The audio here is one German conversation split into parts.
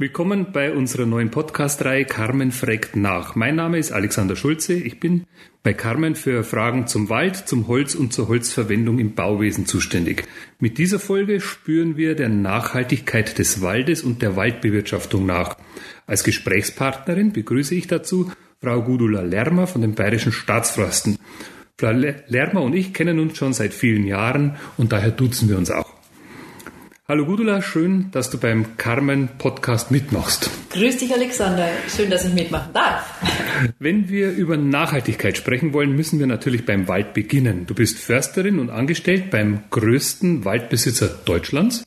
Willkommen bei unserer neuen Podcast-Reihe Carmen fragt nach. Mein Name ist Alexander Schulze. Ich bin bei Carmen für Fragen zum Wald, zum Holz und zur Holzverwendung im Bauwesen zuständig. Mit dieser Folge spüren wir der Nachhaltigkeit des Waldes und der Waldbewirtschaftung nach. Als Gesprächspartnerin begrüße ich dazu Frau Gudula Lermer von den Bayerischen Staatsforsten. Frau Lermer und ich kennen uns schon seit vielen Jahren und daher duzen wir uns auch. Hallo Gudula, schön, dass du beim Carmen Podcast mitmachst. Grüß dich Alexander, schön, dass ich mitmachen darf. Wenn wir über Nachhaltigkeit sprechen wollen, müssen wir natürlich beim Wald beginnen. Du bist Försterin und angestellt beim größten Waldbesitzer Deutschlands,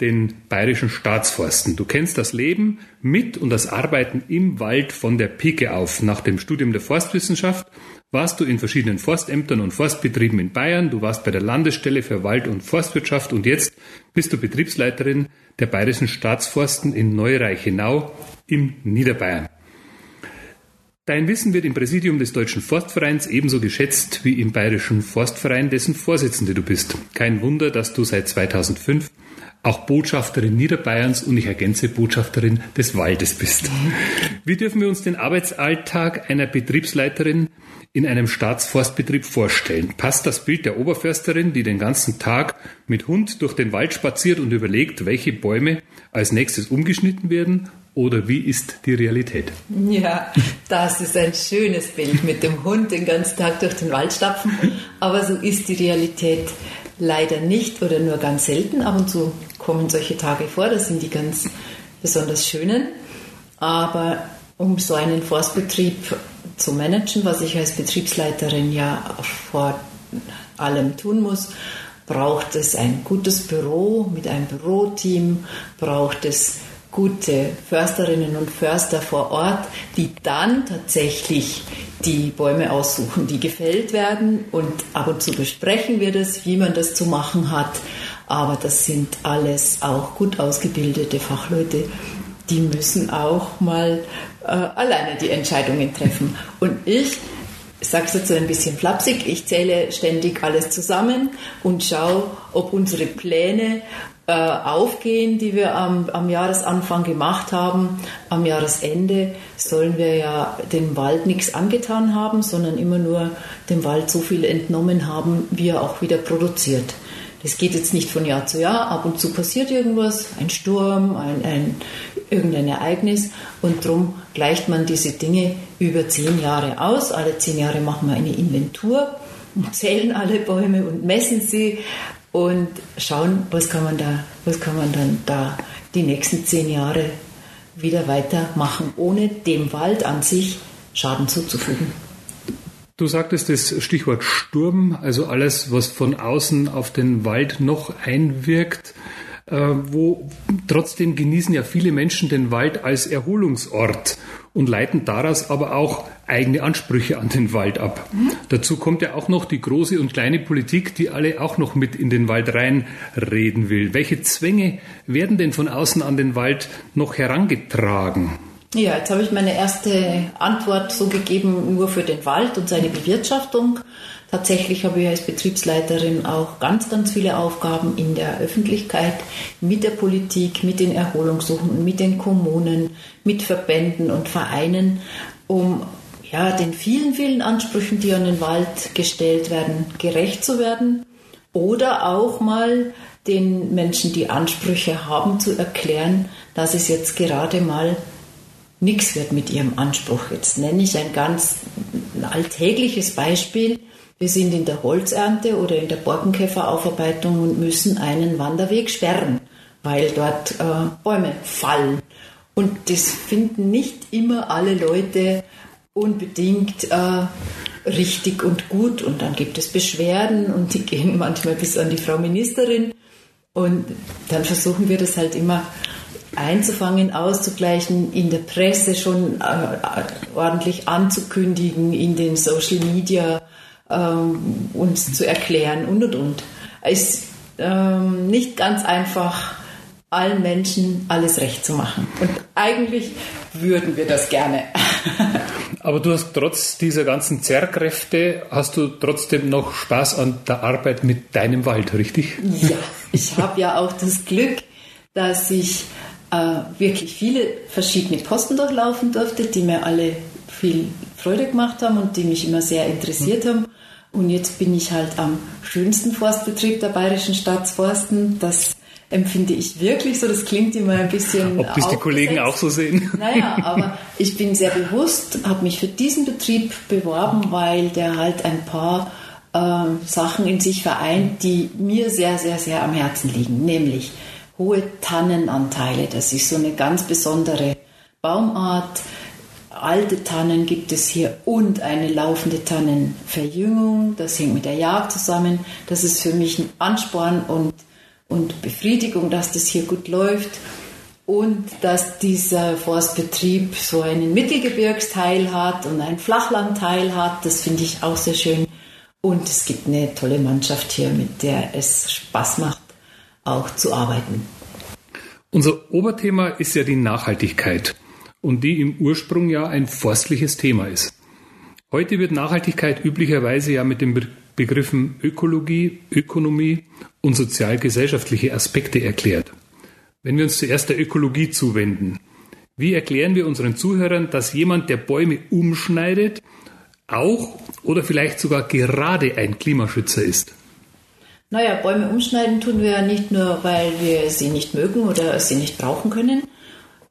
den Bayerischen Staatsforsten. Du kennst das Leben mit und das Arbeiten im Wald von der Pike auf. Nach dem Studium der Forstwissenschaft warst du in verschiedenen Forstämtern und Forstbetrieben in Bayern, du warst bei der Landesstelle für Wald- und Forstwirtschaft und jetzt bist du Betriebsleiterin der Bayerischen Staatsforsten in Neureichenau im Niederbayern. Dein Wissen wird im Präsidium des Deutschen Forstvereins ebenso geschätzt wie im Bayerischen Forstverein, dessen Vorsitzende du bist. Kein Wunder, dass du seit 2005 auch Botschafterin Niederbayerns und ich ergänze Botschafterin des Waldes bist. Wie dürfen wir uns den Arbeitsalltag einer Betriebsleiterin in einem Staatsforstbetrieb vorstellen? Passt das Bild der Oberförsterin, die den ganzen Tag mit Hund durch den Wald spaziert und überlegt, welche Bäume als nächstes umgeschnitten werden? Oder wie ist die Realität? Ja, das ist ein schönes Bild mit dem Hund den ganzen Tag durch den Wald stapfen. Aber so ist die Realität leider nicht oder nur ganz selten. Ab und zu kommen solche Tage vor, das sind die ganz besonders schönen. Aber um so einen Forstbetrieb zu managen, was ich als Betriebsleiterin ja vor allem tun muss, braucht es ein gutes Büro mit einem Büroteam, braucht es gute Försterinnen und Förster vor Ort, die dann tatsächlich die Bäume aussuchen, die gefällt werden. Und ab und zu besprechen wir das, wie man das zu machen hat. Aber das sind alles auch gut ausgebildete Fachleute, die müssen auch mal äh, alleine die Entscheidungen treffen. Und ich ich sage es jetzt ein bisschen flapsig, ich zähle ständig alles zusammen und schaue, ob unsere Pläne äh, aufgehen, die wir am, am Jahresanfang gemacht haben. Am Jahresende sollen wir ja dem Wald nichts angetan haben, sondern immer nur dem Wald so viel entnommen haben, wie er auch wieder produziert. Das geht jetzt nicht von Jahr zu Jahr, ab und zu passiert irgendwas, ein Sturm, ein, ein, irgendein Ereignis und darum gleicht man diese Dinge über zehn Jahre aus. Alle zehn Jahre machen wir eine Inventur, zählen alle Bäume und messen sie und schauen, was kann man da, was kann man dann da die nächsten zehn Jahre wieder weitermachen, ohne dem Wald an sich Schaden zuzufügen. Du sagtest das Stichwort Sturm, also alles, was von außen auf den Wald noch einwirkt. Äh, wo trotzdem genießen ja viele Menschen den Wald als Erholungsort und leiten daraus aber auch eigene Ansprüche an den Wald ab. Mhm. Dazu kommt ja auch noch die große und kleine Politik, die alle auch noch mit in den Wald reinreden will. Welche Zwänge werden denn von außen an den Wald noch herangetragen? Ja, jetzt habe ich meine erste Antwort so gegeben, nur für den Wald und seine Bewirtschaftung. Tatsächlich habe ich als Betriebsleiterin auch ganz, ganz viele Aufgaben in der Öffentlichkeit, mit der Politik, mit den Erholungssuchenden, mit den Kommunen, mit Verbänden und Vereinen, um ja, den vielen, vielen Ansprüchen, die an den Wald gestellt werden, gerecht zu werden oder auch mal den Menschen, die Ansprüche haben, zu erklären, dass es jetzt gerade mal nichts wird mit ihrem Anspruch. Jetzt nenne ich ein ganz alltägliches Beispiel. Wir sind in der Holzernte oder in der Borkenkäferaufarbeitung und müssen einen Wanderweg sperren, weil dort äh, Bäume fallen. Und das finden nicht immer alle Leute unbedingt äh, richtig und gut. Und dann gibt es Beschwerden und die gehen manchmal bis an die Frau Ministerin. Und dann versuchen wir das halt immer einzufangen, auszugleichen, in der Presse schon äh, ordentlich anzukündigen, in den Social Media ähm, uns zu erklären und und und. Es ist ähm, nicht ganz einfach, allen Menschen alles recht zu machen. Und eigentlich würden wir das gerne. Aber du hast trotz dieser ganzen Zerrkräfte, hast du trotzdem noch Spaß an der Arbeit mit deinem Wald, richtig? Ja, ich habe ja auch das Glück, dass ich äh, wirklich viele verschiedene Posten durchlaufen durfte, die mir alle viel Freude gemacht haben und die mich immer sehr interessiert haben. Und jetzt bin ich halt am schönsten Forstbetrieb der Bayerischen Staatsforsten. Das empfinde ich wirklich so. Das klingt immer ein bisschen. Ob das die Kollegen auch so sehen? Naja, aber ich bin sehr bewusst, habe mich für diesen Betrieb beworben, weil der halt ein paar äh, Sachen in sich vereint, die mir sehr, sehr, sehr am Herzen liegen. Nämlich hohe Tannenanteile. Das ist so eine ganz besondere Baumart alte Tannen gibt es hier und eine laufende Tannenverjüngung. Das hängt mit der Jagd zusammen. Das ist für mich ein Ansporn und, und Befriedigung, dass das hier gut läuft. Und dass dieser Forstbetrieb so einen Mittelgebirgsteil hat und einen Flachlandteil hat, das finde ich auch sehr schön. Und es gibt eine tolle Mannschaft hier, mit der es Spaß macht, auch zu arbeiten. Unser Oberthema ist ja die Nachhaltigkeit und die im Ursprung ja ein forstliches Thema ist. Heute wird Nachhaltigkeit üblicherweise ja mit den Begriffen Ökologie, Ökonomie und sozial-gesellschaftliche Aspekte erklärt. Wenn wir uns zuerst der Ökologie zuwenden, wie erklären wir unseren Zuhörern, dass jemand, der Bäume umschneidet, auch oder vielleicht sogar gerade ein Klimaschützer ist? Naja, Bäume umschneiden tun wir ja nicht nur, weil wir sie nicht mögen oder sie nicht brauchen können,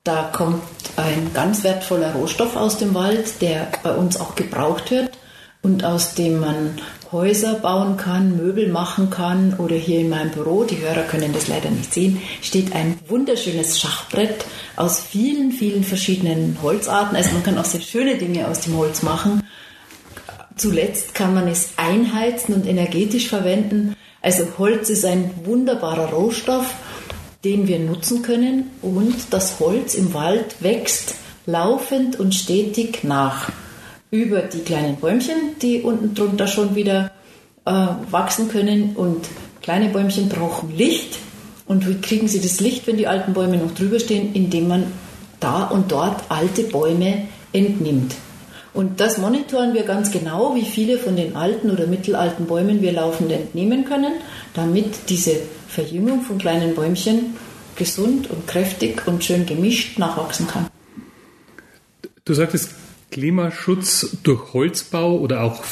da kommt ein ganz wertvoller Rohstoff aus dem Wald, der bei uns auch gebraucht wird und aus dem man Häuser bauen kann, Möbel machen kann oder hier in meinem Büro, die Hörer können das leider nicht sehen, steht ein wunderschönes Schachbrett aus vielen, vielen verschiedenen Holzarten. Also man kann auch sehr schöne Dinge aus dem Holz machen. Zuletzt kann man es einheizen und energetisch verwenden. Also Holz ist ein wunderbarer Rohstoff den wir nutzen können und das Holz im Wald wächst laufend und stetig nach. Über die kleinen Bäumchen, die unten drunter schon wieder äh, wachsen können und kleine Bäumchen brauchen Licht. Und wie kriegen sie das Licht, wenn die alten Bäume noch drüber stehen? Indem man da und dort alte Bäume entnimmt. Und das monitoren wir ganz genau, wie viele von den alten oder mittelalten Bäumen wir laufend entnehmen können, damit diese Verjüngung von kleinen Bäumchen gesund und kräftig und schön gemischt nachwachsen kann. Du sagtest Klimaschutz durch Holzbau oder auch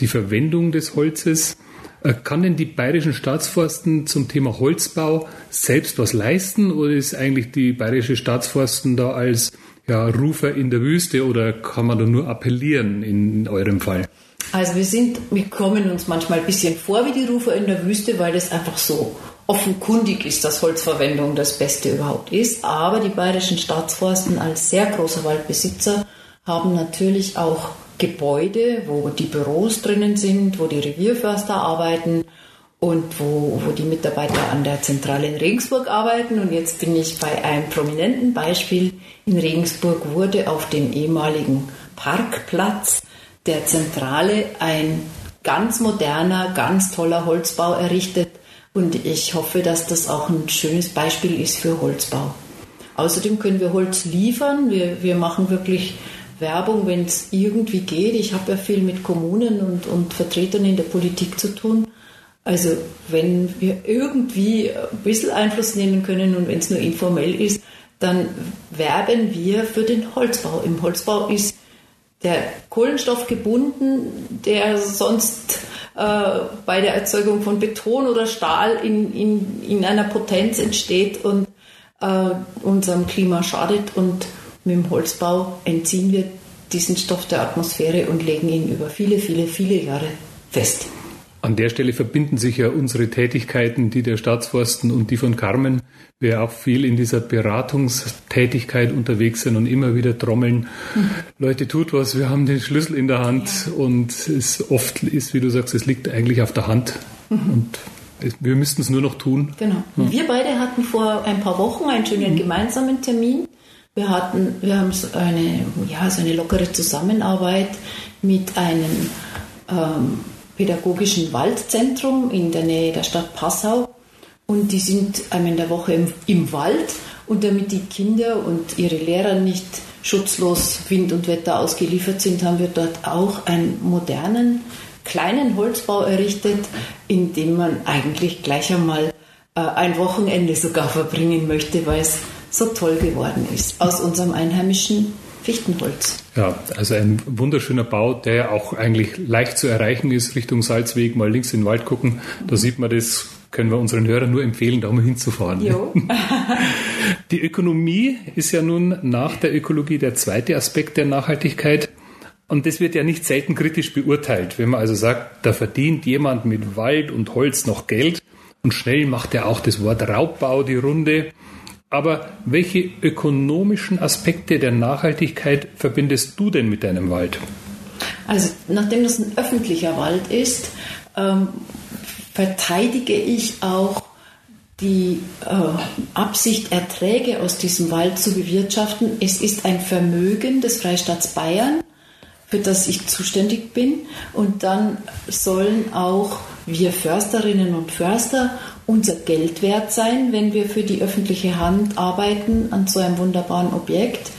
die Verwendung des Holzes. Äh, kann denn die Bayerischen Staatsforsten zum Thema Holzbau selbst was leisten oder ist eigentlich die Bayerische Staatsforsten da als ja, Rufer in der Wüste oder kann man da nur appellieren in eurem Fall? Also wir sind, wir kommen uns manchmal ein bisschen vor wie die Rufer in der Wüste, weil das einfach so offenkundig ist, dass Holzverwendung das Beste überhaupt ist. Aber die bayerischen Staatsforsten als sehr großer Waldbesitzer haben natürlich auch Gebäude, wo die Büros drinnen sind, wo die Revierförster arbeiten und wo, wo die Mitarbeiter an der Zentrale in Regensburg arbeiten. Und jetzt bin ich bei einem prominenten Beispiel. In Regensburg wurde auf dem ehemaligen Parkplatz der Zentrale ein ganz moderner, ganz toller Holzbau errichtet und ich hoffe, dass das auch ein schönes Beispiel ist für Holzbau. Außerdem können wir Holz liefern. Wir, wir machen wirklich Werbung, wenn es irgendwie geht. Ich habe ja viel mit Kommunen und, und Vertretern in der Politik zu tun. Also wenn wir irgendwie ein bisschen Einfluss nehmen können und wenn es nur informell ist, dann werben wir für den Holzbau. Im Holzbau ist der Kohlenstoff gebunden, der sonst bei der Erzeugung von Beton oder Stahl in, in, in einer Potenz entsteht und äh, unserem Klima schadet. Und mit dem Holzbau entziehen wir diesen Stoff der Atmosphäre und legen ihn über viele, viele, viele Jahre fest. An der Stelle verbinden sich ja unsere Tätigkeiten, die der Staatsforsten und die von Carmen. Wir auch viel in dieser Beratungstätigkeit unterwegs sind und immer wieder trommeln. Mhm. Leute, tut was, wir haben den Schlüssel in der Hand ja. und es oft ist, wie du sagst, es liegt eigentlich auf der Hand mhm. und wir müssten es nur noch tun. Genau. Ja. Wir beide hatten vor ein paar Wochen einen schönen mhm. gemeinsamen Termin. Wir hatten, wir haben so eine, ja, so eine lockere Zusammenarbeit mit einem ähm, pädagogischen Waldzentrum in der Nähe der Stadt Passau. Und die sind einmal in der Woche im, im Wald. Und damit die Kinder und ihre Lehrer nicht schutzlos Wind und Wetter ausgeliefert sind, haben wir dort auch einen modernen, kleinen Holzbau errichtet, in dem man eigentlich gleich einmal äh, ein Wochenende sogar verbringen möchte, weil es so toll geworden ist aus unserem einheimischen Fichtenholz. Ja, also ein wunderschöner Bau, der ja auch eigentlich leicht zu erreichen ist, Richtung Salzweg, mal links in den Wald gucken. Da sieht man das, können wir unseren Hörern nur empfehlen, da mal hinzufahren. Jo. Die Ökonomie ist ja nun nach der Ökologie der zweite Aspekt der Nachhaltigkeit. Und das wird ja nicht selten kritisch beurteilt, wenn man also sagt, da verdient jemand mit Wald und Holz noch Geld und schnell macht er auch das Wort Raubbau die Runde. Aber welche ökonomischen Aspekte der Nachhaltigkeit verbindest du denn mit deinem Wald? Also nachdem das ein öffentlicher Wald ist, ähm, verteidige ich auch die äh, Absicht, Erträge aus diesem Wald zu bewirtschaften. Es ist ein Vermögen des Freistaats Bayern, für das ich zuständig bin. Und dann sollen auch wir Försterinnen und Förster unser Geld wert sein, wenn wir für die öffentliche Hand arbeiten an so einem wunderbaren Objekt.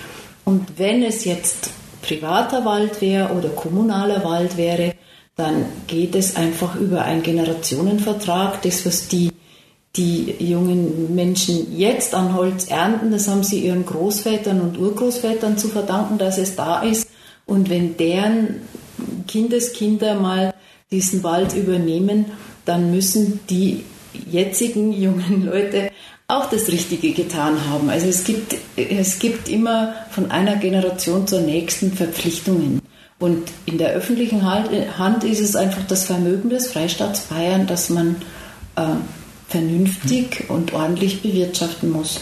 Und wenn es jetzt privater Wald wäre oder kommunaler Wald wäre, dann geht es einfach über einen Generationenvertrag. Das, was die, die jungen Menschen jetzt an Holz ernten, das haben sie ihren Großvätern und Urgroßvätern zu verdanken, dass es da ist. Und wenn deren Kindeskinder mal diesen Wald übernehmen, dann müssen die jetzigen jungen Leute auch das Richtige getan haben. Also es gibt, es gibt immer von einer Generation zur nächsten Verpflichtungen. Und in der öffentlichen Hand ist es einfach das Vermögen des Freistaats Bayern, das man äh, vernünftig und ordentlich bewirtschaften muss.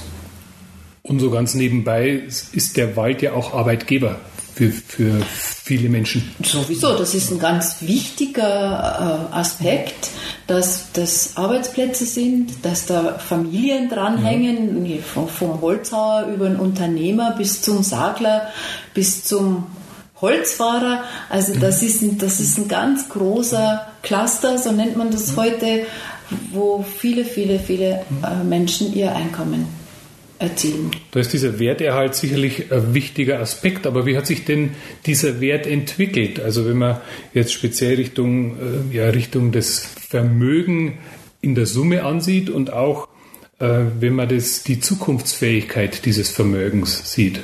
Und so ganz nebenbei ist der Wald ja auch Arbeitgeber für, für viele Menschen. Sowieso, das ist ein ganz wichtiger äh, Aspekt, dass das Arbeitsplätze sind, dass da Familien dranhängen, ja. vom, vom Holzhauer über den Unternehmer bis zum Sagler, bis zum Holzfahrer. Also das ist, ein, das ist ein ganz großer Cluster, so nennt man das heute, wo viele, viele, viele äh, Menschen ihr Einkommen erzielen. Da ist dieser Werterhalt sicherlich ein wichtiger Aspekt, aber wie hat sich denn dieser Wert entwickelt? Also wenn man jetzt speziell Richtung, äh, ja, Richtung des Vermögen in der Summe ansieht und auch äh, wenn man das, die Zukunftsfähigkeit dieses Vermögens sieht.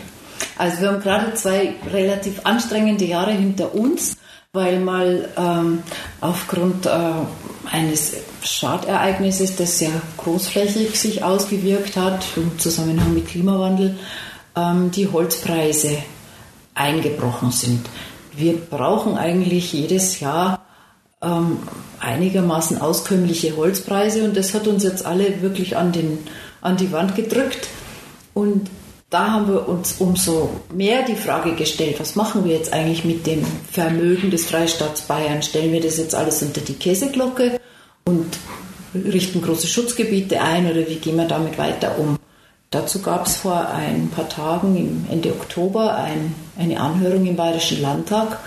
Also wir haben gerade zwei relativ anstrengende Jahre hinter uns, weil mal ähm, aufgrund äh, eines Schadereignisses, das sehr großflächig sich ausgewirkt hat, im Zusammenhang mit Klimawandel, ähm, die Holzpreise eingebrochen sind. Wir brauchen eigentlich jedes Jahr ähm, einigermaßen auskömmliche Holzpreise und das hat uns jetzt alle wirklich an, den, an die Wand gedrückt. Und da haben wir uns umso mehr die Frage gestellt, was machen wir jetzt eigentlich mit dem Vermögen des Freistaats Bayern? Stellen wir das jetzt alles unter die Käseglocke und richten große Schutzgebiete ein oder wie gehen wir damit weiter um? Dazu gab es vor ein paar Tagen, Ende Oktober, ein, eine Anhörung im Bayerischen Landtag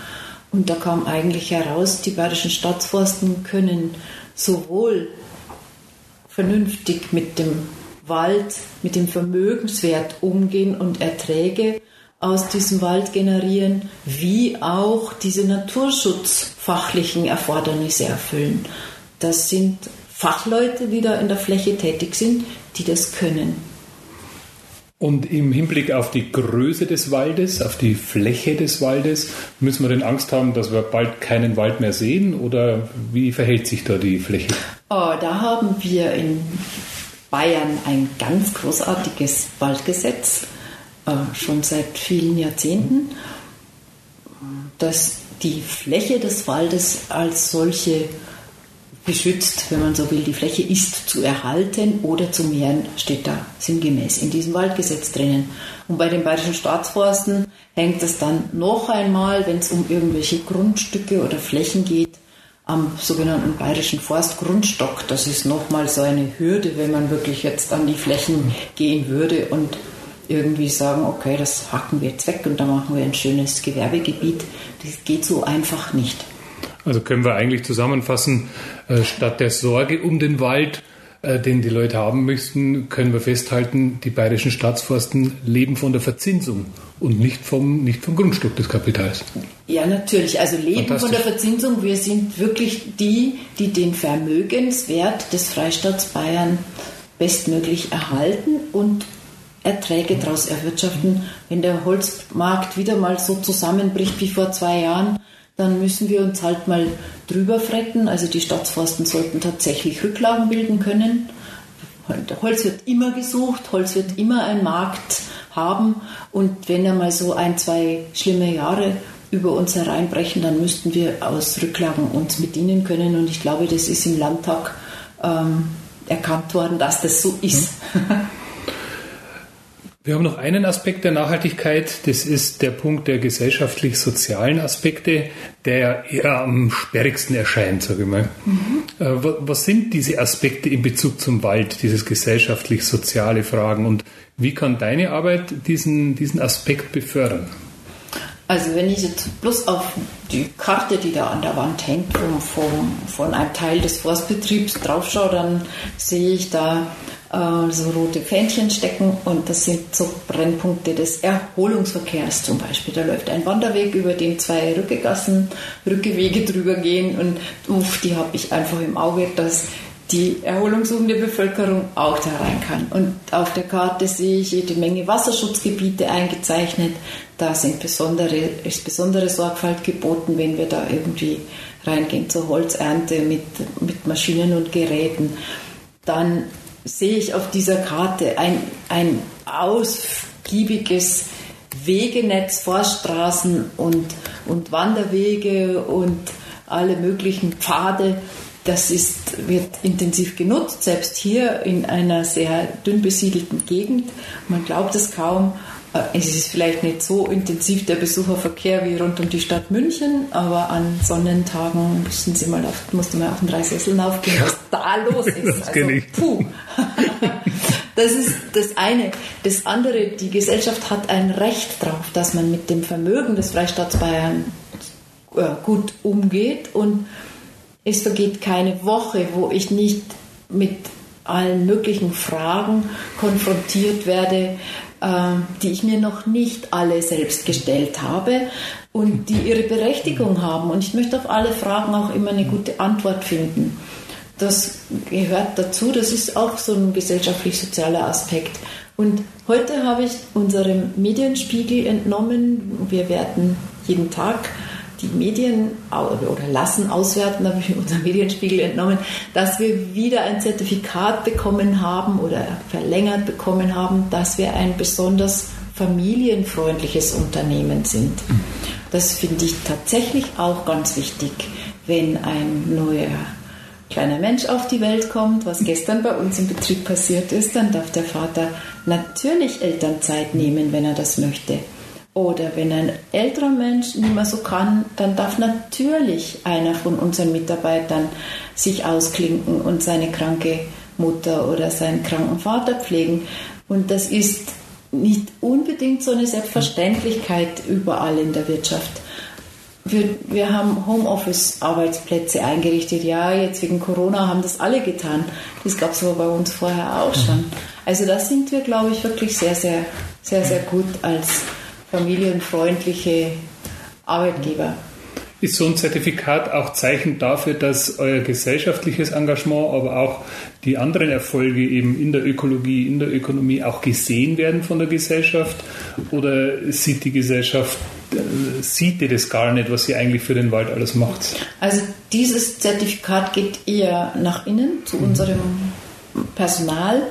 und da kam eigentlich heraus, die bayerischen Staatsforsten können sowohl vernünftig mit dem Wald mit dem Vermögenswert umgehen und Erträge aus diesem Wald generieren, wie auch diese naturschutzfachlichen Erfordernisse erfüllen. Das sind Fachleute, die da in der Fläche tätig sind, die das können. Und im Hinblick auf die Größe des Waldes, auf die Fläche des Waldes, müssen wir denn Angst haben, dass wir bald keinen Wald mehr sehen? Oder wie verhält sich da die Fläche? Oh, da haben wir in Bayern ein ganz großartiges Waldgesetz, äh, schon seit vielen Jahrzehnten, das die Fläche des Waldes als solche beschützt, wenn man so will. Die Fläche ist zu erhalten oder zu mehren, steht da sinngemäß in diesem Waldgesetz drinnen. Und bei den bayerischen Staatsforsten hängt es dann noch einmal, wenn es um irgendwelche Grundstücke oder Flächen geht, am sogenannten bayerischen Forstgrundstock. Das ist nochmal so eine Hürde, wenn man wirklich jetzt an die Flächen gehen würde und irgendwie sagen, okay, das hacken wir jetzt weg und dann machen wir ein schönes Gewerbegebiet. Das geht so einfach nicht. Also können wir eigentlich zusammenfassen, äh, statt der Sorge um den Wald äh, den die Leute haben möchten, können wir festhalten, die bayerischen Staatsforsten leben von der Verzinsung und nicht vom, nicht vom Grundstück des Kapitals. Ja, natürlich. Also leben von der Verzinsung. Wir sind wirklich die, die den Vermögenswert des Freistaats Bayern bestmöglich erhalten und Erträge daraus erwirtschaften. Wenn der Holzmarkt wieder mal so zusammenbricht wie vor zwei Jahren, dann müssen wir uns halt mal drüber fretten. Also die Staatsforsten sollten tatsächlich Rücklagen bilden können. Holz wird immer gesucht, Holz wird immer einen Markt haben und wenn einmal so ein, zwei schlimme Jahre über uns hereinbrechen, dann müssten wir aus Rücklagen uns bedienen können und ich glaube, das ist im Landtag ähm, erkannt worden, dass das so ist. Wir haben noch einen Aspekt der Nachhaltigkeit, das ist der Punkt der gesellschaftlich-sozialen Aspekte, der eher am sperrigsten erscheint, sage ich mal. Mhm. Was sind diese Aspekte in Bezug zum Wald, dieses gesellschaftlich-soziale Fragen und wie kann deine Arbeit diesen, diesen Aspekt befördern? Also wenn ich jetzt bloß auf die Karte, die da an der Wand hängt, vom, vom, von einem Teil des Forstbetriebs draufschaue, dann sehe ich da äh, so rote Fähnchen stecken und das sind so Brennpunkte des Erholungsverkehrs zum Beispiel. Da läuft ein Wanderweg, über den zwei Rückegassen, Rückewege drüber gehen und uff, die habe ich einfach im Auge, dass die erholungssuchende Bevölkerung auch da rein kann. Und auf der Karte sehe ich jede Menge Wasserschutzgebiete eingezeichnet. Da sind besondere, ist besondere Sorgfalt geboten, wenn wir da irgendwie reingehen zur Holzernte mit, mit Maschinen und Geräten. Dann sehe ich auf dieser Karte ein, ein ausgiebiges Wegenetz, Forststraßen und, und Wanderwege und alle möglichen Pfade. Das ist, wird intensiv genutzt, selbst hier in einer sehr dünn besiedelten Gegend. Man glaubt es kaum, äh, es ist vielleicht nicht so intensiv der Besucherverkehr wie rund um die Stadt München, aber an Sonnentagen müssen Sie mal auf, musste man auf den drei Sesseln aufgehen, was da los ist. Das also, puh. Das ist das eine. Das andere, die Gesellschaft hat ein Recht darauf, dass man mit dem Vermögen des Freistaats Bayern äh, gut umgeht und es vergeht keine Woche, wo ich nicht mit allen möglichen Fragen konfrontiert werde, ähm, die ich mir noch nicht alle selbst gestellt habe und die ihre Berechtigung haben. Und ich möchte auf alle Fragen auch immer eine gute Antwort finden. Das gehört dazu, das ist auch so ein gesellschaftlich-sozialer Aspekt. Und heute habe ich unserem Medienspiegel entnommen, wir werden jeden Tag die Medien oder lassen auswerten, habe ich unserem Medienspiegel entnommen, dass wir wieder ein Zertifikat bekommen haben oder verlängert bekommen haben, dass wir ein besonders familienfreundliches Unternehmen sind. Das finde ich tatsächlich auch ganz wichtig, wenn ein neuer kleiner Mensch auf die Welt kommt, was gestern bei uns im Betrieb passiert ist, dann darf der Vater natürlich Elternzeit nehmen, wenn er das möchte. Oder wenn ein älterer Mensch nicht mehr so kann, dann darf natürlich einer von unseren Mitarbeitern sich ausklinken und seine kranke Mutter oder seinen kranken Vater pflegen. Und das ist nicht unbedingt so eine Selbstverständlichkeit überall in der Wirtschaft. Wir, wir haben Homeoffice-Arbeitsplätze eingerichtet. Ja, jetzt wegen Corona haben das alle getan. Das gab es aber bei uns vorher auch schon. Also da sind wir, glaube ich, wirklich sehr, sehr, sehr, sehr gut als familienfreundliche Arbeitgeber. Ist so ein Zertifikat auch Zeichen dafür, dass euer gesellschaftliches Engagement, aber auch die anderen Erfolge eben in der Ökologie, in der Ökonomie auch gesehen werden von der Gesellschaft? Oder sieht die Gesellschaft, sieht ihr das gar nicht, was ihr eigentlich für den Wald alles macht? Also dieses Zertifikat geht eher nach innen zu mhm. unserem Personal,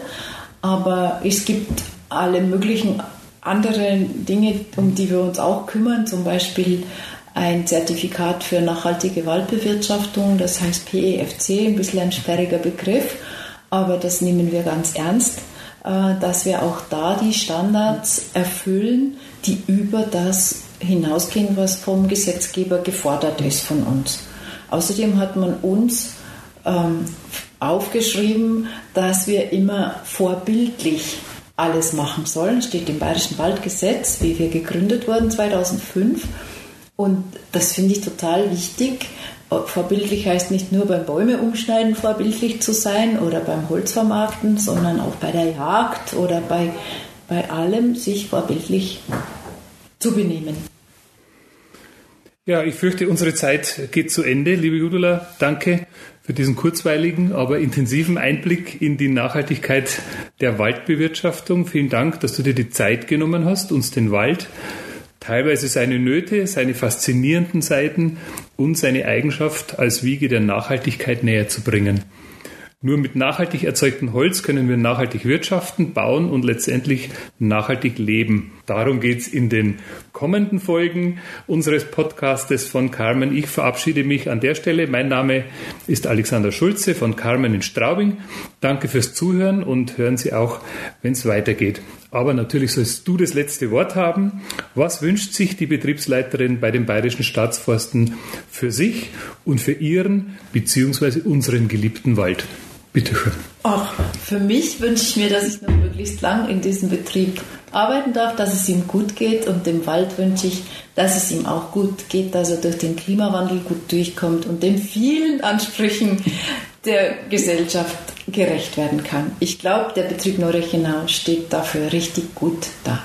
aber es gibt alle möglichen andere Dinge, um die wir uns auch kümmern, zum Beispiel ein Zertifikat für nachhaltige Waldbewirtschaftung, das heißt PEFC, ein bisschen ein sperriger Begriff, aber das nehmen wir ganz ernst, äh, dass wir auch da die Standards erfüllen, die über das hinausgehen, was vom Gesetzgeber gefordert ist von uns. Außerdem hat man uns ähm, aufgeschrieben, dass wir immer vorbildlich alles machen sollen. Steht im Bayerischen Waldgesetz, wie wir gegründet wurden 2005. Und das finde ich total wichtig. Vorbildlich heißt nicht nur beim Bäume umschneiden vorbildlich zu sein oder beim Holzvermarkten, sondern auch bei der Jagd oder bei, bei allem sich vorbildlich zu benehmen. Ja, ich fürchte, unsere Zeit geht zu Ende. Liebe Judula, danke für diesen kurzweiligen, aber intensiven Einblick in die Nachhaltigkeit der Waldbewirtschaftung. Vielen Dank, dass du dir die Zeit genommen hast, uns den Wald, teilweise seine Nöte, seine faszinierenden Seiten und seine Eigenschaft als Wiege der Nachhaltigkeit näher zu bringen. Nur mit nachhaltig erzeugtem Holz können wir nachhaltig wirtschaften, bauen und letztendlich nachhaltig leben. Darum geht's in den kommenden Folgen unseres Podcastes von Carmen. Ich verabschiede mich an der Stelle. Mein Name ist Alexander Schulze von Carmen in Straubing. Danke fürs Zuhören und hören Sie auch, wenn es weitergeht. Aber natürlich sollst du das letzte Wort haben. Was wünscht sich die Betriebsleiterin bei den Bayerischen Staatsforsten für sich und für ihren bzw. unseren geliebten Wald? Bitte schön. Ach, für mich wünsche ich mir, dass ich noch möglichst lang in diesem Betrieb arbeiten darf, dass es ihm gut geht und dem Wald wünsche ich, dass es ihm auch gut geht, dass er durch den Klimawandel gut durchkommt und den vielen Ansprüchen der Gesellschaft gerecht werden kann. Ich glaube, der Betrieb Neurechenau steht dafür richtig gut da.